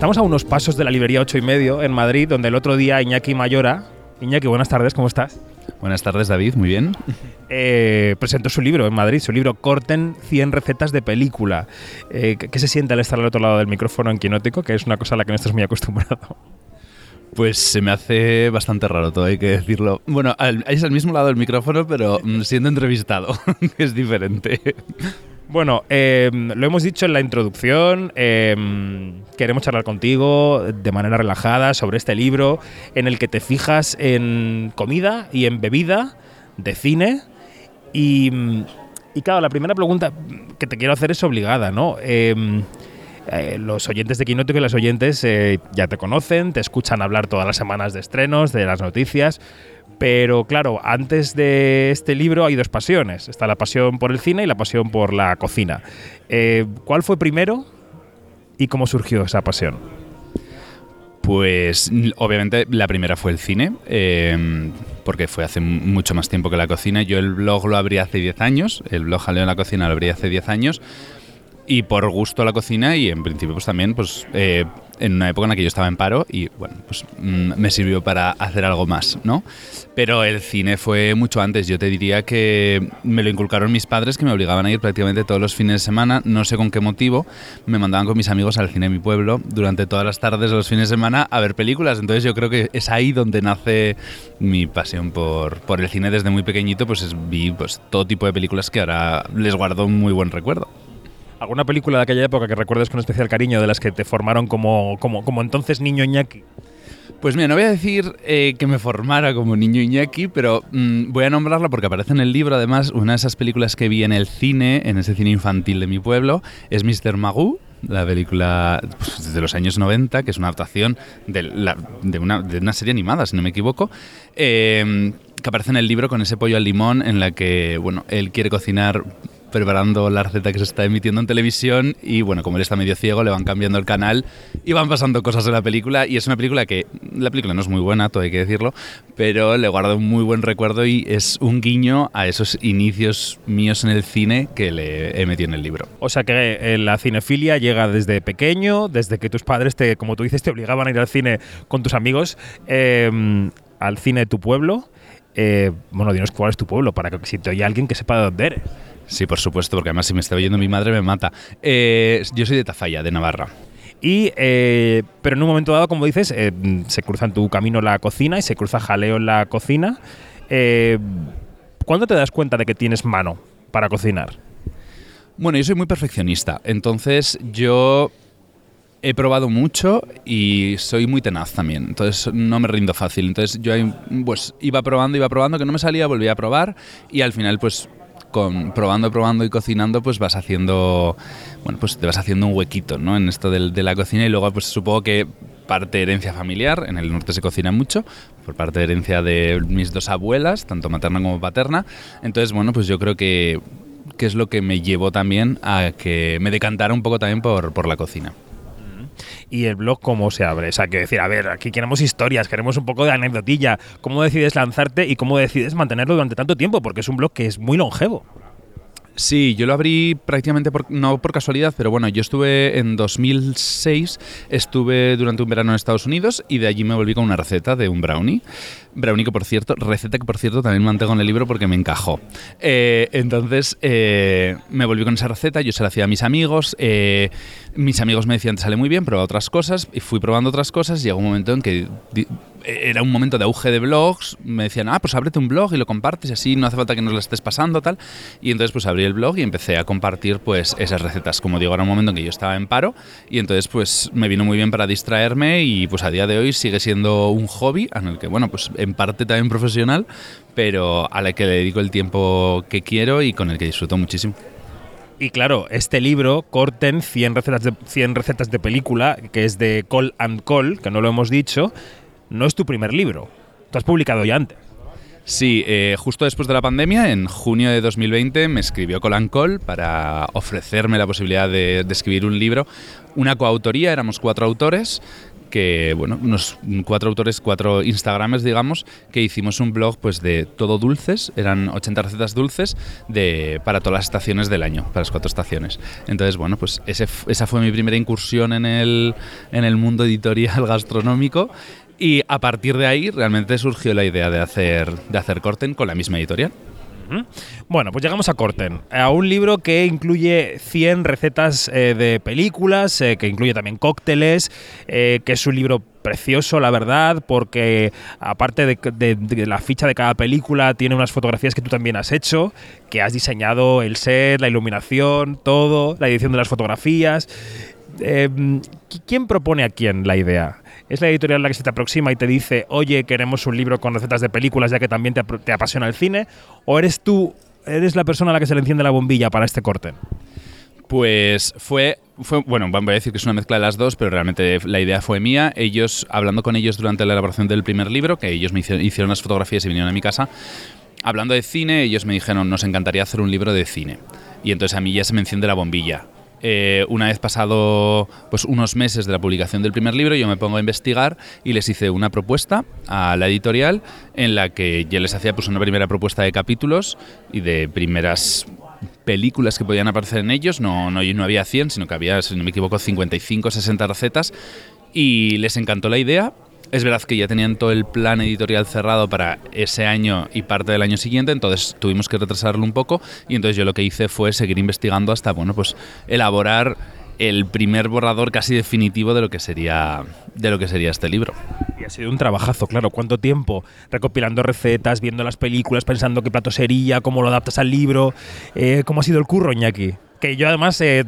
Estamos a unos pasos de la librería 8 y medio en Madrid, donde el otro día Iñaki Mayora. Iñaki, buenas tardes, ¿cómo estás? Buenas tardes, David, muy bien. Eh, presentó su libro en Madrid, su libro Corten 100 recetas de película. Eh, ¿Qué se siente al estar al otro lado del micrófono en Quinótico? Que es una cosa a la que no estás muy acostumbrado. Pues se me hace bastante raro todo, hay que decirlo. Bueno, es al mismo lado del micrófono, pero mm, siendo entrevistado, es diferente. Bueno, em, lo hemos dicho en la introducción, em, queremos charlar contigo de manera relajada sobre este libro en el que te fijas en comida y en bebida de cine. Y, y claro, la primera pregunta que te quiero hacer es obligada, ¿no? Em, eh, los oyentes de Quinótico y las oyentes eh, ya te conocen, te escuchan hablar todas las semanas de estrenos, de las noticias, pero claro, antes de este libro hay dos pasiones. Está la pasión por el cine y la pasión por la cocina. Eh, ¿Cuál fue primero y cómo surgió esa pasión? Pues obviamente la primera fue el cine, em, porque fue hace mucho más tiempo que la cocina. Yo el blog lo abrí hace 10 años, el blog Jaleo en la cocina lo abrí hace 10 años, y por gusto a la cocina y en principio pues también pues eh, en una época en la que yo estaba en paro y bueno, pues mm, me sirvió para hacer algo más, ¿no? Pero el cine fue mucho antes, yo te diría que me lo inculcaron mis padres que me obligaban a ir prácticamente todos los fines de semana, no sé con qué motivo, me mandaban con mis amigos al cine de mi pueblo durante todas las tardes de los fines de semana a ver películas, entonces yo creo que es ahí donde nace mi pasión por, por el cine. Desde muy pequeñito, pues vi pues, todo tipo de películas que ahora les guardo un muy buen recuerdo. ¿Alguna película de aquella época que recuerdes con especial cariño de las que te formaron como, como, como entonces niño Iñaki? Pues mira, no voy a decir eh, que me formara como niño Iñaki, pero mm, voy a nombrarla porque aparece en el libro. Además, una de esas películas que vi en el cine, en ese cine infantil de mi pueblo, es Mr. Magoo, la película pues, de los años 90, que es una adaptación de, de, una, de una, serie animada, si no me equivoco. Eh, que aparece en el libro con ese pollo al limón en la que, bueno, él quiere cocinar preparando la receta que se está emitiendo en televisión y bueno, como él está medio ciego, le van cambiando el canal y van pasando cosas en la película y es una película que la película no es muy buena, todo hay que decirlo, pero le guardo un muy buen recuerdo y es un guiño a esos inicios míos en el cine que le he metido en el libro. O sea que eh, la cinefilia llega desde pequeño, desde que tus padres te, como tú dices, te obligaban a ir al cine con tus amigos, em, al cine de tu pueblo. Eh, bueno, dinos cuál es tu pueblo, para que si te oye alguien que sepa de dónde eres. Sí, por supuesto, porque además si me está oyendo mi madre me mata. Eh, yo soy de Tafalla, de Navarra. Y, eh, pero en un momento dado, como dices, eh, se cruza en tu camino la cocina y se cruza jaleo en la cocina. ¿Cuándo te das cuenta de que tienes mano para cocinar? Bueno, yo soy muy perfeccionista, entonces yo he probado mucho y soy muy tenaz también, entonces no me rindo fácil. Entonces yo pues iba probando, iba probando, que no me salía, volvía a probar y al final pues probando, probando y cocinando, pues vas haciendo, bueno, pues te vas haciendo un huequito, ¿no? En esto de, de la cocina y luego, pues supongo que parte herencia familiar, en el norte se cocina mucho, por parte de herencia de mis dos abuelas, tanto materna como paterna. Entonces, bueno, pues yo creo que, que es lo que me llevó también a que me decantara un poco también por, por la cocina y el blog cómo se abre. O sea, que decir, a ver, aquí queremos historias, queremos un poco de anecdotilla. ¿Cómo decides lanzarte y cómo decides mantenerlo durante tanto tiempo? Porque es un blog que es muy longevo. Sí, yo lo abrí prácticamente por, no por casualidad, pero bueno, yo estuve en 2006, estuve durante un verano en Estados Unidos y de allí me volví con una receta de un brownie. Brownie que por cierto, receta que por cierto también mantengo en el libro porque me encajó. Eh, entonces eh, me volví con esa receta, yo se la hacía a mis amigos, eh, mis amigos me decían te sale muy bien, prueba otras cosas y fui probando otras cosas y llegó un momento en que era un momento de auge de blogs, me decían, ah, pues ábrete un blog y lo compartes así no hace falta que nos lo estés pasando, tal. Y entonces pues abrí el blog y empecé a compartir pues esas recetas. Como digo, era un momento en que yo estaba en paro y entonces pues me vino muy bien para distraerme y pues a día de hoy sigue siendo un hobby en el que, bueno, pues en parte también profesional, pero a la que le dedico el tiempo que quiero y con el que disfruto muchísimo. Y claro, este libro, Corten 100 recetas de, 100 recetas de película, que es de Call and Call, que no lo hemos dicho, no es tu primer libro. Tú has publicado ya antes. Sí, eh, justo después de la pandemia, en junio de 2020, me escribió Colan Col para ofrecerme la posibilidad de, escribir un libro. Una coautoría, éramos cuatro autores, que, bueno, unos cuatro autores, cuatro Instagramers, digamos, que hicimos un blog pues de todo dulces, eran 80 recetas dulces de, para todas las estaciones del año, para las cuatro estaciones. Entonces, bueno, pues esa fue mi primera incursión en el, en el mundo editorial gastronómico y a partir de ahí realmente surgió la idea de hacer, de hacer Corten con la misma editorial. Bueno, pues llegamos a Corten, a un libro que incluye 100 recetas eh, de películas, eh, que incluye también cócteles, eh, que es un libro precioso, la verdad, porque aparte de, la ficha de cada película, tiene unas fotografías que tú también has hecho, que has diseñado el set, la iluminación, todo, la edición de las fotografías. ¿Quién propone a quién la idea? ¿Es la editorial la que se te aproxima y te dice, oye, queremos un libro con recetas de películas ya que también te, apasiona el cine? ¿O eres tú, eres la persona a la que se le enciende la bombilla para este corte? Pues fue, bueno, voy a decir que es una mezcla de las dos, pero realmente la idea fue mía. Ellos, hablando con ellos durante la elaboración del primer libro, que ellos me hicieron, hicieron las fotografías y vinieron a mi casa, hablando de cine, ellos me dijeron, nos encantaría hacer un libro de cine. Y entonces a mí ya se me enciende la bombilla. Eh, una vez pasado pues, unos meses de la publicación del primer libro, yo me pongo a investigar y les hice una propuesta a la editorial en la que yo les hacía pues, una primera propuesta de capítulos y de primeras películas que podían aparecer en ellos. No, no, no había 100, sino que había, si no me equivoco, 55, 60 recetas. Y les encantó la idea es verdad que ya tenían todo el plan editorial cerrado para ese año y parte del año siguiente, entonces tuvimos que retrasarlo un poco y entonces yo lo que hice fue seguir investigando hasta, bueno, pues elaborar el primer borrador casi definitivo de lo que sería de lo que sería este libro. Y ha sido un trabajazo, claro. ¿Cuánto tiempo recopilando recetas, viendo las películas, pensando qué plato sería, cómo lo adaptas al libro? Eh, ¿Cómo ha sido el curro, Iñaki? que yo además eh,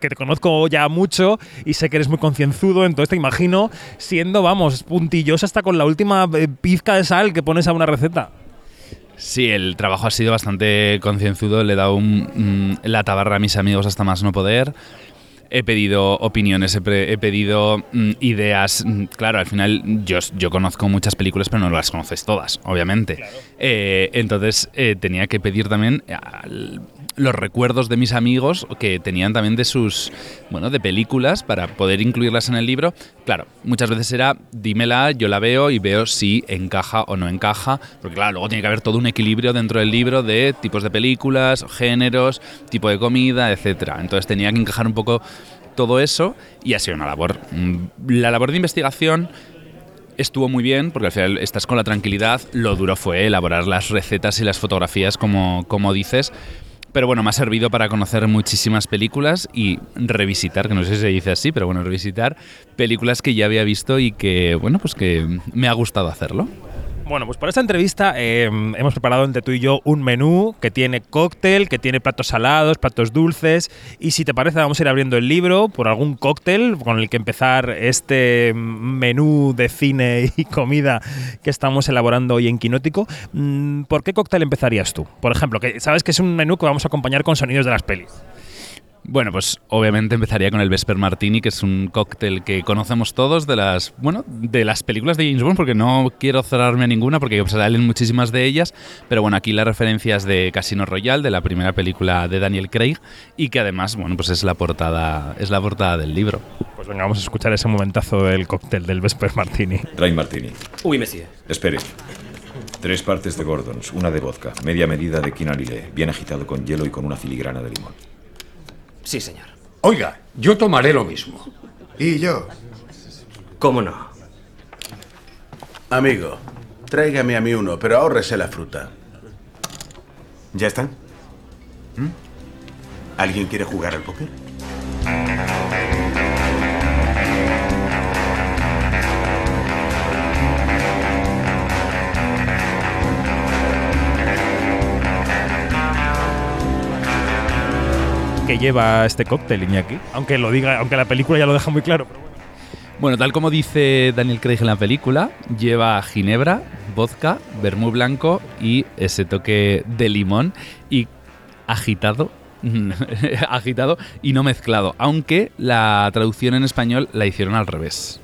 que te conozco ya mucho y sé que eres muy concienzudo, entonces te imagino siendo, vamos, puntillosa hasta con la última eh, pizca de sal que pones a una receta. Sí, el trabajo ha sido bastante concienzudo, le he dado un, la tabarra a mis amigos hasta más no poder he pedido opiniones, he, pedido mm, ideas. Mm, claro, al final yo, yo conozco muchas películas, pero no las conoces todas, obviamente. Eh, entonces tenía que pedir también los recuerdos de mis amigos que tenían también de sus, bueno, de películas para poder incluirlas en el libro. Claro, muchas veces era dímela, yo la veo y veo si encaja o no encaja, porque claro, luego tiene que haber todo un equilibrio dentro del libro de tipos de películas, géneros, tipo de comida, etcétera. Entonces tenía que encajar un poco todo eso y ha sido una labor. Mm, la labor de investigación estuvo muy bien porque al final estás con la tranquilidad. Lo duro fue elaborar las recetas y las fotografías como, como dices, pero bueno, me ha servido para conocer muchísimas películas y revisitar, que no sé si se dice así, pero bueno, revisitar películas que ya había visto y que, bueno, pues que me ha gustado hacerlo. Bueno, pues para esta entrevista eh, hemos preparado entre tú y yo un menú que tiene cóctel, que tiene platos salados, platos dulces. Y si te parece, vamos a ir abriendo el libro por algún cóctel con el que empezar este menú de cine y comida que estamos elaborando hoy en Quinótico. Mm, ¿Por qué cóctel empezarías tú? Por ejemplo, que sabes que es un menú que vamos a acompañar con sonidos de las pelis. Bueno, pues obviamente empezaría con el Vesper Martini, que es un cóctel que conocemos todos de las, bueno, de las películas de James Bond, porque no quiero cerrarme a ninguna, porque salen muchísimas de ellas, pero bueno, aquí la referencia es de Casino Royale, de la primera película de Daniel Craig, y que además, bueno, pues es la portada, es la portada del libro. Pues venga, vamos a escuchar ese momentazo del cóctel del Vesper Martini. Dry Martini. Uy, Messi. Espere. Tres partes de Gordons, una de vodka, media medida de quinalile, bien agitado con hielo y con una filigrana de limón. Sí, señor. Oiga, yo tomaré lo mismo. ¿Y yo? ¿Cómo no? Amigo, tráigame a mí uno, pero ahórrese la fruta. ¿Ya están? ¿Mm? ¿Alguien quiere jugar al póker? Lleva este cóctel, Iñaki. Aunque lo diga, aunque la película ya lo deja muy claro. bueno. tal como dice Daniel Craig en la película, lleva ginebra, vodka, vermú blanco y ese toque de limón y agitado agitado y no mezclado, aunque la traducción en español la hicieron al revés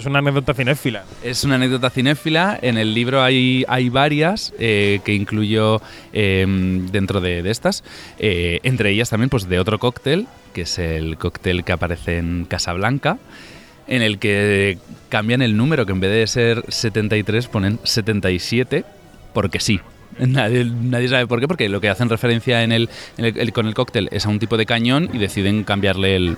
es una anécdota cinéfila. Es una anécdota cinéfila. En el libro hay, hay varias eh, que incluyo em, dentro de, estas. Eh, entre ellas también pues, de otro cóctel, que es el cóctel que aparece en Casablanca. en el que cambian el número, que en vez de ser 73 ponen 77, porque sí. Nadie, nadie sabe por qué, porque lo que hacen referencia en el- con el cóctel es a un tipo de cañón y deciden cambiarle el,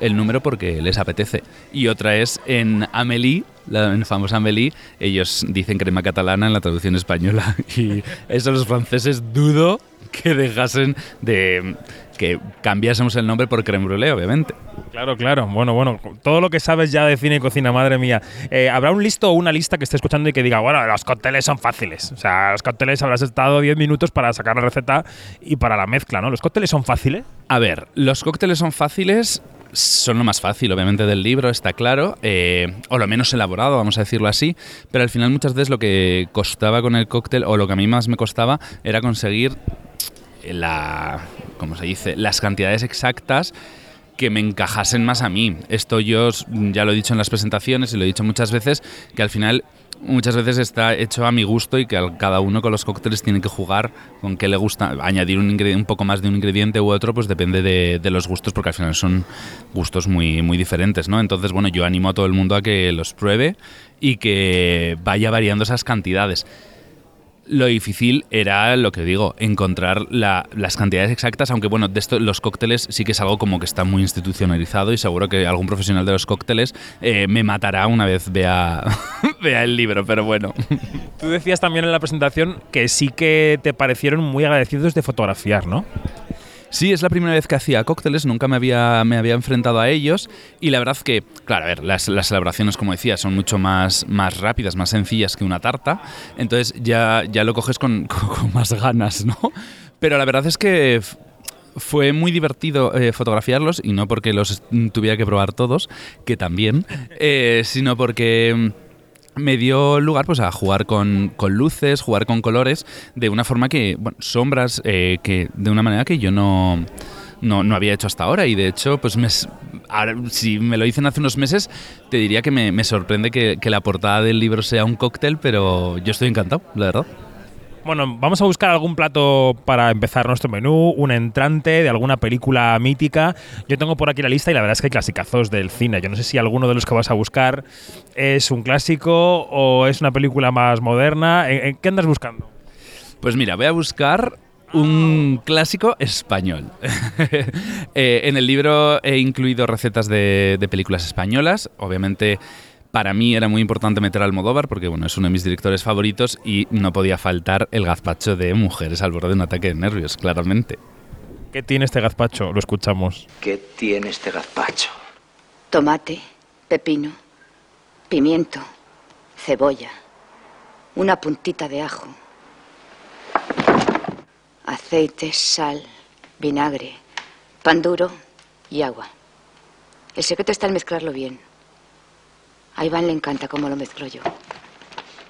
el número porque les apetece. Y otra es en Amélie, la famosa Amélie, ellos dicen crema catalana en la traducción española. Y eso los franceses dudo que dejasen de que cambiásemos el nombre por creme brûlée, obviamente. Claro, claro. Bueno, bueno, todo lo que sabes ya de cine y cocina, madre mía. Eh, ¿Habrá un listo o una lista que esté escuchando y que diga, bueno, los cócteles son fáciles? O sea, los cócteles habrás estado 10 minutos para sacar la receta y para la mezcla, ¿no? ¿Los cócteles son fáciles? A ver, los cócteles son fáciles, son lo más fácil, obviamente, del libro, está claro, eh, o lo menos elaborado, vamos a decirlo así, pero al final muchas veces lo que costaba con el cóctel, o lo que a mí más me costaba, era conseguir la, ¿cómo se dice?, las cantidades exactas que me encajasen más a mí. Esto yo ya lo he dicho en las presentaciones y lo he dicho muchas veces, que al final muchas veces está hecho a mi gusto y que cada uno con los cócteles tiene que jugar con qué le gusta. Añadir un, un poco más de un ingrediente u otro, pues depende de, de los gustos, porque al final son gustos muy, muy diferentes, ¿no? Entonces, bueno, yo animo a todo el mundo a que los pruebe y que vaya variando esas cantidades. Lo difícil era, lo que digo, encontrar la- las cantidades exactas, aunque bueno, de esto los cócteles sí que es algo como que está muy institucionalizado y seguro que algún profesional de los cócteles eh, me matará una vez vea, vea el libro, pero bueno. Tú decías también en la presentación que sí que te parecieron muy agradecidos de fotografiar, ¿no? Sí, es la primera vez que hacía cócteles, nunca me había, me había enfrentado a ellos y la verdad que, claro, a ver, las, las elaboraciones, como decía, son mucho más, más rápidas, más sencillas que una tarta, entonces ya, ya lo coges con, con- más ganas, ¿no? Pero la verdad es que fue muy divertido eh, fotografiarlos y no porque los mm, tuviera que probar todos, que también, eh, sino porque... me dio lugar pues a jugar con, con luces, jugar con colores, de una forma que, bueno, sombras, eh, que de una manera que yo no, no, no había hecho hasta ahora. Y de hecho, pues me si me lo dicen hace unos meses, te diría que me, me sorprende que, que la portada del libro sea un cóctel, pero yo estoy encantado, la verdad. Bueno, vamos a buscar algún plato para empezar nuestro menú, un entrante de alguna película mítica. Yo tengo por aquí la lista y la verdad es que hay clasicazos del cine. Yo no sé si alguno de los que vas a buscar es un clásico o es una película más moderna. ¿En, qué andas buscando? Pues mira, voy a buscar un clásico español. Eh, en el libro he incluido recetas de películas españolas. Obviamente, para mí era muy importante meter a Almodóvar porque bueno, es uno de mis directores favoritos y no podía faltar el gazpacho de mujeres al borde de un ataque de nervios, claramente. ¿Qué tiene este gazpacho? Lo escuchamos. ¿Qué tiene este gazpacho? Tomate, pepino, pimiento, cebolla, una puntita de ajo, aceite, sal, vinagre, pan duro y agua. El secreto está en mezclarlo bien. A Iván le encanta cómo lo mezclo yo.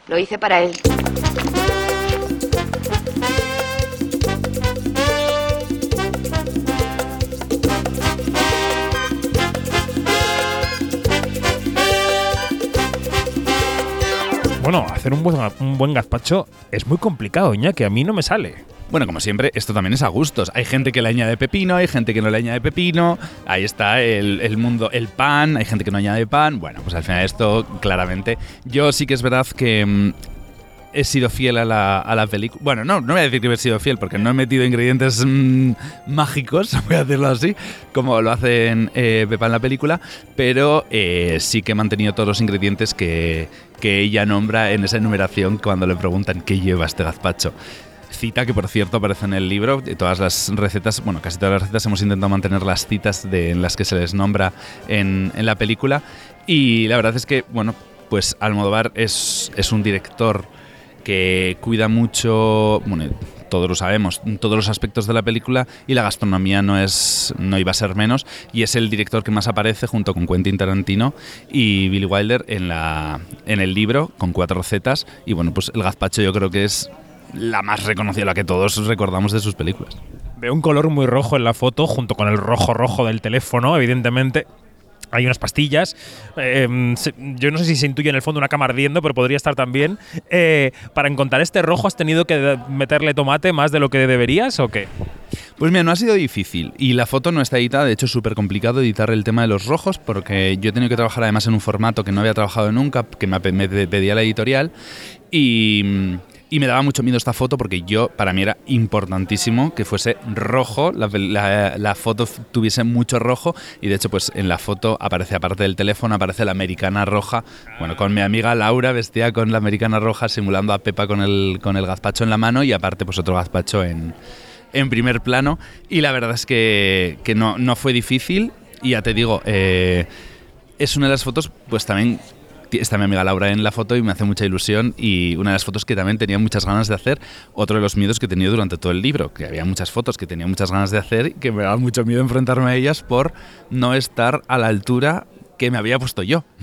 Lo hice para él. Bueno, hacer un buen, un buen gazpacho es muy complicado, que a mí no me sale. Bueno, como siempre, esto también es a gustos. Hay gente que le añade pepino, hay gente que no le añade pepino. Ahí está el, mundo, el pan, hay gente que no añade pan. Bueno, pues al final esto, claramente. Yo sí que es verdad que mm, he sido fiel a la, película. Bueno, no, no voy a decir que he sido fiel porque no he metido ingredientes mm, mágicos, voy a decirlo así, como lo hacen eh, Pepa en la película, pero eh, sí que he mantenido todos los ingredientes que, que ella nombra en esa enumeración cuando le preguntan qué lleva este gazpacho. Cita que, por cierto, aparece en el libro. Todas las recetas, bueno, casi todas las recetas hemos intentado mantener las citas de, en las que se les nombra en, en la película. Y la verdad es que, bueno, pues Almodóvar es, es un director que cuida mucho, bueno, todos lo sabemos, todos los aspectos de la película y la gastronomía no es no iba a ser menos y es el director que más aparece junto con Quentin Tarantino y Billy Wilder en la en el libro con cuatro recetas y bueno, pues el gazpacho yo creo que es la más reconocida, la que todos recordamos de sus películas. Veo un color muy rojo en la foto, junto con el rojo rojo del teléfono, evidentemente. Hay unas pastillas. eh, se- yo no sé si se intuye en el fondo una cama ardiendo, pero podría estar también. Eh, para encontrar este rojo, ¿has tenido que meterle tomate más de lo que deberías o qué? Pues mira, no ha sido difícil y la foto no está editada, de hecho es súper complicado editar el tema de los rojos porque yo he tenido que trabajar además en un formato que no había trabajado nunca, que me pedía la editorial y, y me daba mucho miedo esta foto porque yo, para mí era importantísimo que fuese rojo, la, la- foto tuviese mucho rojo y de hecho pues en la foto aparece aparte del teléfono, aparece la americana roja, bueno, con mi amiga Laura vestida con la americana roja simulando a Pepa con el, con el gazpacho en la mano y aparte pues otro gazpacho en, en primer plano. Y la verdad es que, que no, no fue difícil. Y ya te digo, eh, es una de las fotos, pues también está mi amiga Laura en la foto y me hace mucha ilusión y una de las fotos que también tenía muchas ganas de hacer, otro de los miedos que he tenido durante todo el libro, que había muchas fotos que tenía muchas ganas de hacer y que me daba mucho miedo enfrentarme a ellas por no estar a la altura que me había puesto yo.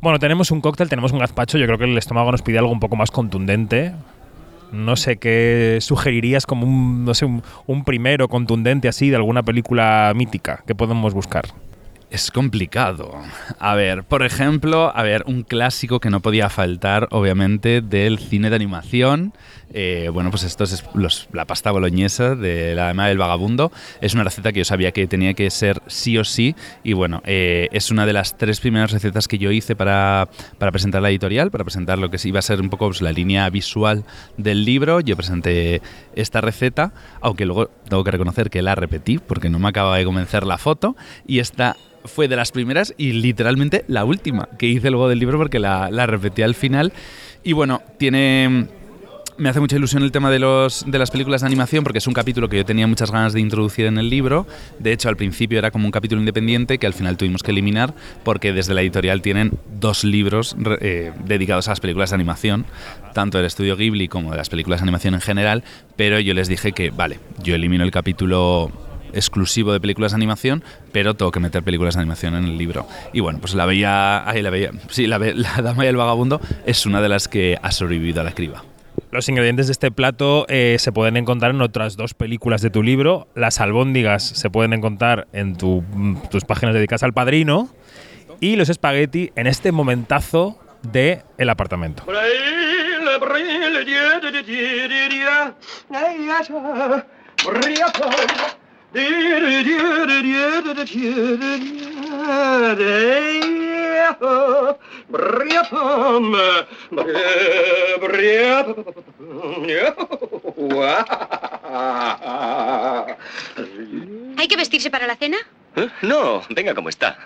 Bueno, tenemos un cóctel, tenemos un gazpacho. Yo creo que el estómago nos pide algo un poco más contundente. No sé qué sugerirías como un, no sé, un, un primero contundente así de alguna película mítica que podemos buscar. Es complicado. A ver, por ejemplo, a ver, un clásico que no podía faltar, obviamente, del cine de animación. Eh, bueno, pues esto es los- la pasta boloñesa de la dama del vagabundo. Es una receta que yo sabía que tenía que ser sí o sí. Y bueno, eh, es una de las tres primeras recetas que yo hice para, para presentar la editorial, para presentar lo que iba a ser un poco pues, la línea visual del libro. Yo presenté esta receta, aunque luego tengo que reconocer que la repetí porque no me acaba de convencer la foto. Y esta fue de las primeras y literalmente la última que hice luego del libro porque la, la repetí al final. Y bueno, tiene... Me hace mucha ilusión el tema de, los, de las películas de animación porque es un capítulo que yo tenía muchas ganas de introducir en el libro. De hecho, al principio era como un capítulo independiente que al final tuvimos que eliminar porque desde la editorial tienen dos libros eh, dedicados a las películas de animación, tanto del estudio Ghibli como de las películas de animación en general. Pero yo les dije que, vale, yo elimino el capítulo exclusivo de películas de animación, pero tengo que meter películas de animación en el libro. Y bueno, pues la veía, ahí la veía, sí, la, la Dama y el Vagabundo es una de las que ha sobrevivido a la criba. Los ingredientes de este plato eh, se pueden encontrar en otras dos películas de tu libro. Las albóndigas se pueden encontrar en tu- mm, tus páginas dedicadas al padrino. Y los espagueti en este momentazo de El apartamento. ¿Hay que vestirse para la cena? ¿Eh? No, venga como está.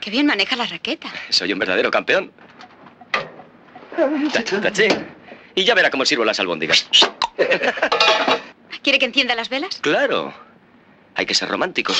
Qué bien maneja la raqueta. Soy un verdadero campeón. Tachín, tachín. Y ya verá cómo sirvo las albóndigas. ¿Quiere que encienda las velas? Claro. Hay que ser románticos.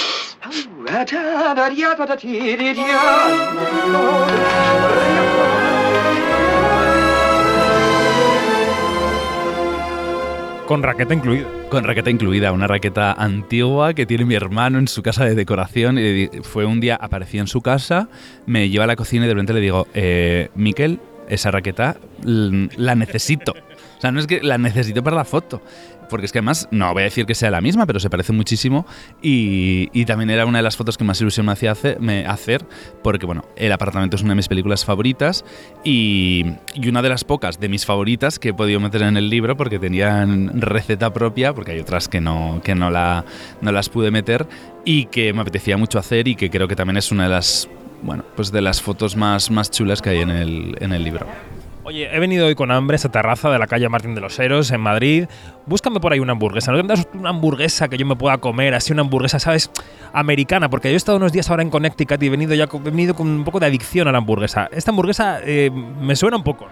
Con raqueta incluida. Con raqueta incluida, una raqueta antigua que tiene mi hermano en su casa de decoración. Y fue un día, apareció en su casa, me lleva a la cocina y de repente le digo, eh, Miquel, esa raqueta la necesito. O sea, no es que la necesito para la foto. Porque es que además, no voy a decir que sea la misma, pero se parece muchísimo. Y, y también era una de las fotos que más ilusión me hacía hacer, me- hacer, porque bueno, El apartamento es una de mis películas favoritas y, y una de las pocas de mis favoritas que he podido meter en el libro porque tenían receta propia, porque hay otras que no, que no, la, no las pude meter y que me apetecía mucho hacer y que creo que también es una de las, bueno, pues de las fotos más, más chulas que hay en el, en el libro. Oye, he venido hoy con hambre a esa terraza de la calle Martín de los Heros en Madrid. Búscame por ahí una hamburguesa. ¿No tendrás una hamburguesa que yo me pueda comer? Así una hamburguesa, ¿sabes? Americana. Porque yo he estado unos días ahora en Connecticut y he venido ya con, he venido con un poco de adicción a la hamburguesa. Esta hamburguesa eh, me suena un poco.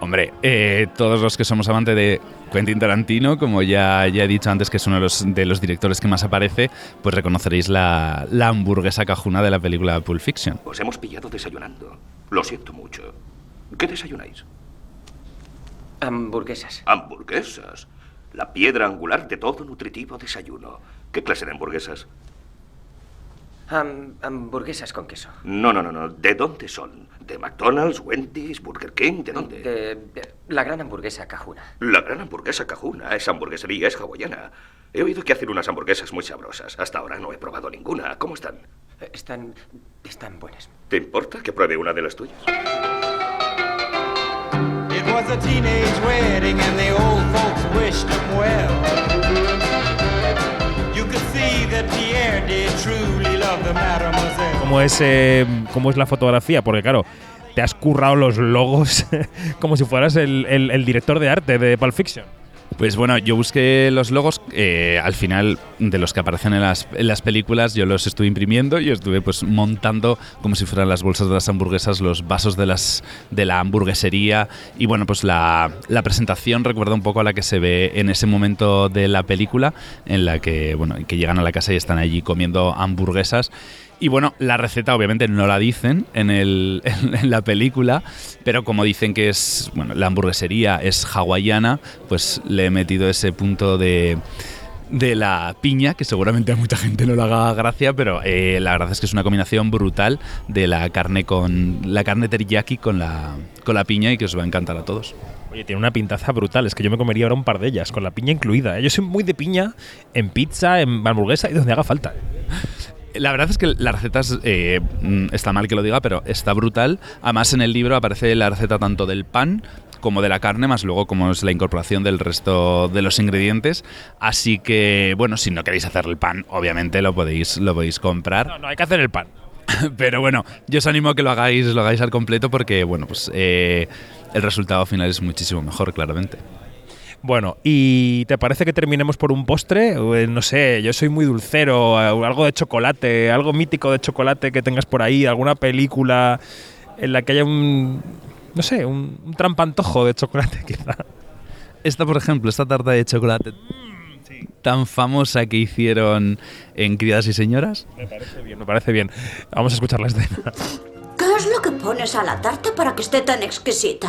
Hombre, eh, todos los que somos amantes de Quentin Tarantino, como ya, ya he dicho antes que es uno de los, de los directores que más aparece, pues reconoceréis la, la hamburguesa cajuna de la película Pulp Fiction. Os hemos pillado desayunando. Lo siento mucho. ¿Qué desayunáis? Hamburguesas. Hamburguesas. La piedra angular de todo nutritivo desayuno. ¿Qué clase de hamburguesas? Ham- hamburguesas con queso. No, no, no, no. ¿De dónde son? ¿De McDonald's, Wendy's, Burger King? ¿De dónde? De, de- la gran hamburguesa cajuna. La gran hamburguesa cajuna. Esa hamburguesería es hawaiana. He oído que hacen unas hamburguesas muy sabrosas. Hasta ahora no he probado ninguna. ¿Cómo están? Están. están buenas. ¿Te importa que pruebe una de las tuyas? It ¿Cómo es, eh, ¿Cómo es la fotografía? Porque claro, te has currado los logos como si fueras el director de arte de Pulp Fiction. Pues bueno, yo busqué los logos, eh, al final de los que aparecen en las, en las películas, yo los estuve imprimiendo y estuve pues montando como si fueran las bolsas de las hamburguesas, los vasos de, las, de la hamburguesería y bueno, pues la, la presentación recuerda un poco a la que se ve en ese momento de la película, en la que, bueno, que llegan a la casa y están allí comiendo hamburguesas. Y bueno, la receta obviamente no la dicen en, el, en, en la película, pero como dicen que es, bueno, la hamburguesería es hawaiana, pues le he metido ese punto de, de la piña, que seguramente a mucha gente no le haga gracia, pero eh, la verdad es que es una combinación brutal de la carne con la carne teriyaki con la, con la piña y que os va a encantar a todos. Oye, tiene una pintaza brutal. Es que yo me comería ahora un par de ellas, con la piña incluida. ¿eh? Yo soy muy de piña en pizza, en hamburguesa y donde haga falta. La verdad es que la receta es, eh, mm, está mal que lo diga, pero está brutal. Además, en el libro aparece la receta tanto del pan como de la carne, más luego como es la incorporación del resto de los ingredientes. Así que, bueno, si no queréis hacer el pan, obviamente lo podéis, lo podéis comprar. No, no, hay que hacer el pan. Pero bueno, yo os animo a que lo hagáis, lo hagáis al completo porque, bueno, pues eh, el resultado final es muchísimo mejor, claramente. Bueno, ¿y te parece que terminemos por un postre? Eh, No sé, yo soy muy dulcero, eh, algo de chocolate, algo mítico de chocolate que tengas por ahí, alguna película en la que haya un, no sé, un, un trampantojo de chocolate quizá. Esta, por ejemplo, esta tarta de chocolate tan famosa que hicieron en Criadas y Señoras. Me parece bien, me parece bien. Vamos a escuchar la escena. ¿Qué es lo que pones a la tarta para que esté tan exquisita?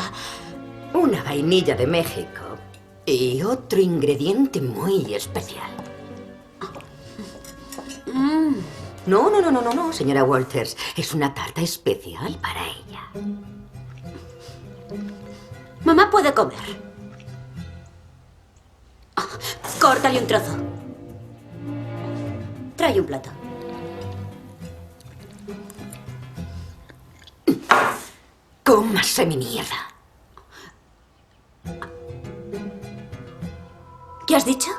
Una vainilla de México y otro ingrediente muy especial. Mm. No, no, no, no, no, no, señora Walters. Es una tarta especial para ella. Mamá puede comer. Ah, Córtale un trozo. Trae un plato. Cómase mi mierda. ¿Qué has dicho?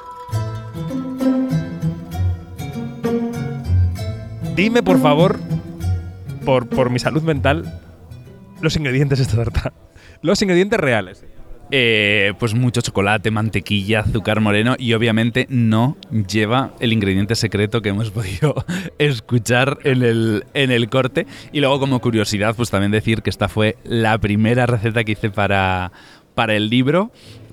Dime, por favor, por, por mi salud mental, los ingredientes de esta tarta. Los ingredientes reales. Eh, pues mucho chocolate, mantequilla, azúcar moreno y obviamente no lleva el ingrediente secreto que hemos podido escuchar en el, en el corte. Y luego como curiosidad, pues también decir que esta fue la primera receta que hice para, para el libro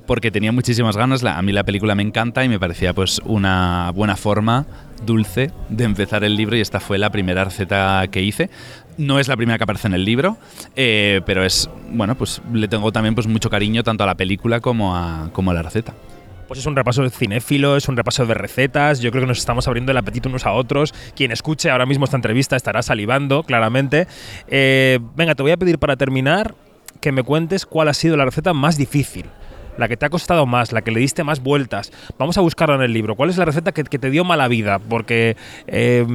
porque tenía muchísimas ganas. A mí la película me encanta y me parecía pues una buena forma dulce de empezar el libro y esta fue la primera receta que hice. No es la primera que aparece en el libro, eh, pero es, bueno, pues le tengo también pues mucho cariño tanto a la película como a, como la receta. Pues es un repaso de cinéfilo, es un repaso de recetas. Yo creo que nos estamos abriendo el apetito unos a otros. Quien escuche ahora mismo esta entrevista estará salivando, claramente. Eh, venga, te voy a pedir para terminar que me cuentes cuál ha sido la receta más difícil. La que te ha costado más, la que le diste más vueltas. Vamos a buscarla en el libro. ¿Cuál es la receta que, te dio mala vida? Porque eh,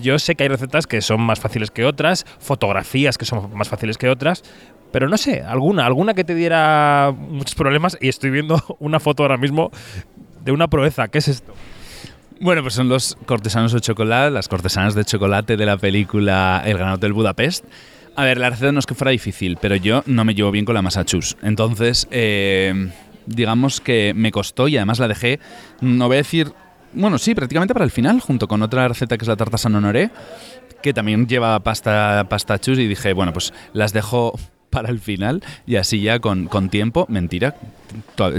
yo sé que hay recetas que son más fáciles que otras, fotografías que son más fáciles que otras, pero no sé, alguna, alguna que te diera muchos problemas. Y estoy viendo una foto ahora mismo de una proeza. ¿Qué es esto? Bueno, pues son los cortesanos de chocolate, las cortesanas de chocolate de la película El Gran Hotel Budapest. A ver, la receta no es que fuera difícil, pero yo no me llevo bien con la Massachusetts. Entonces, eh, digamos que me costó y además la dejé, no voy a decir, bueno, sí, prácticamente para el final, junto con otra receta que es la tarta San Honoré, que también lleva pasta, pasta chus y dije, bueno, pues las dejo para el final y así ya con, con tiempo, mentira,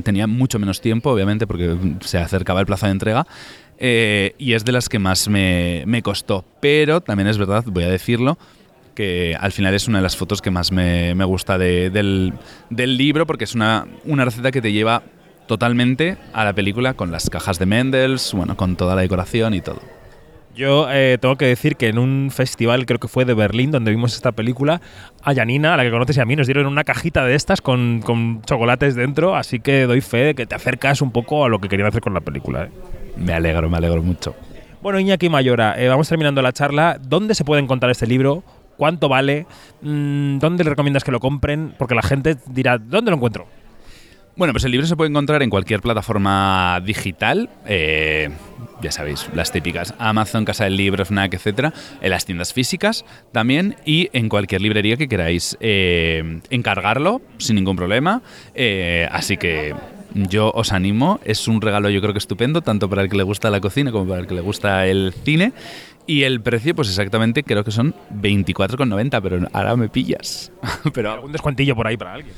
tenía mucho menos tiempo, obviamente, porque se acercaba el plazo de entrega. eh, y es de las que más me, me costó. Pero también es verdad, voy a decirlo, que al final es una de las fotos que más me, me gusta de- del, del libro, porque es una, una receta que te lleva totalmente a la película con las cajas de Mendels, bueno, con toda la decoración y todo. Yo eh, tengo que decir que en un festival, creo que fue de Berlín, donde vimos esta película, a Janina, a la que conoces y a mí, nos dieron una cajita de estas con, con chocolates dentro, así que doy fe de que te acercas un poco a lo que querían hacer con la película. ¿eh? Me alegro, me alegro mucho. Bueno, Iñaki Mayora, eh, vamos terminando la charla. ¿Dónde se puede encontrar este libro? ¿Cuánto vale? Mm, ¿Dónde le recomiendas que lo compren? Porque la gente dirá, ¿dónde lo encuentro? Bueno, pues el libro se puede encontrar en cualquier plataforma digital. eh, ya sabéis, las típicas Amazon, Casa del Libro, Fnac, etcétera, en las tiendas físicas también y en cualquier librería que queráis eh, encargarlo sin ningún problema. Eh, así que yo os animo, es un regalo yo creo que estupendo, tanto para el que le gusta la cocina como para el que le gusta el cine. Y el precio, pues exactamente, creo que son 24,90, pero ahora me pillas. pero algún descuentillo por ahí para alguien.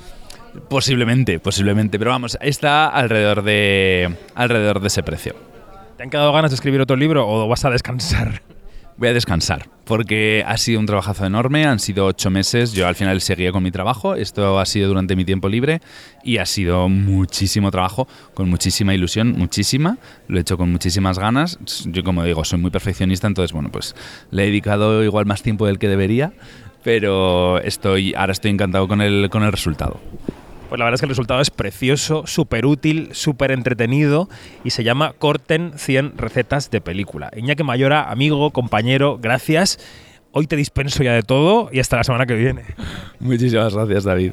Posiblemente, posiblemente, pero vamos, está alrededor de alrededor de ese precio. ¿Te han quedado ganas de escribir otro libro o vas a descansar? Voy a descansar, porque ha sido un trabajazo enorme, han sido ocho meses, yo al final seguía con mi trabajo, esto ha sido durante mi tiempo libre y ha sido muchísimo trabajo, con muchísima ilusión, muchísima, lo he hecho con muchísimas ganas, yo como digo, soy muy perfeccionista, entonces bueno, pues le he dedicado igual más tiempo del que debería, pero estoy, ahora estoy encantado con el, con el resultado. Pues la verdad es que el resultado es precioso, súper útil, súper entretenido y se llama Corten 100 recetas de película. Iñaki Mayora, amigo, compañero, gracias. Hoy te dispenso ya de todo y hasta la semana que viene. Muchísimas gracias, David.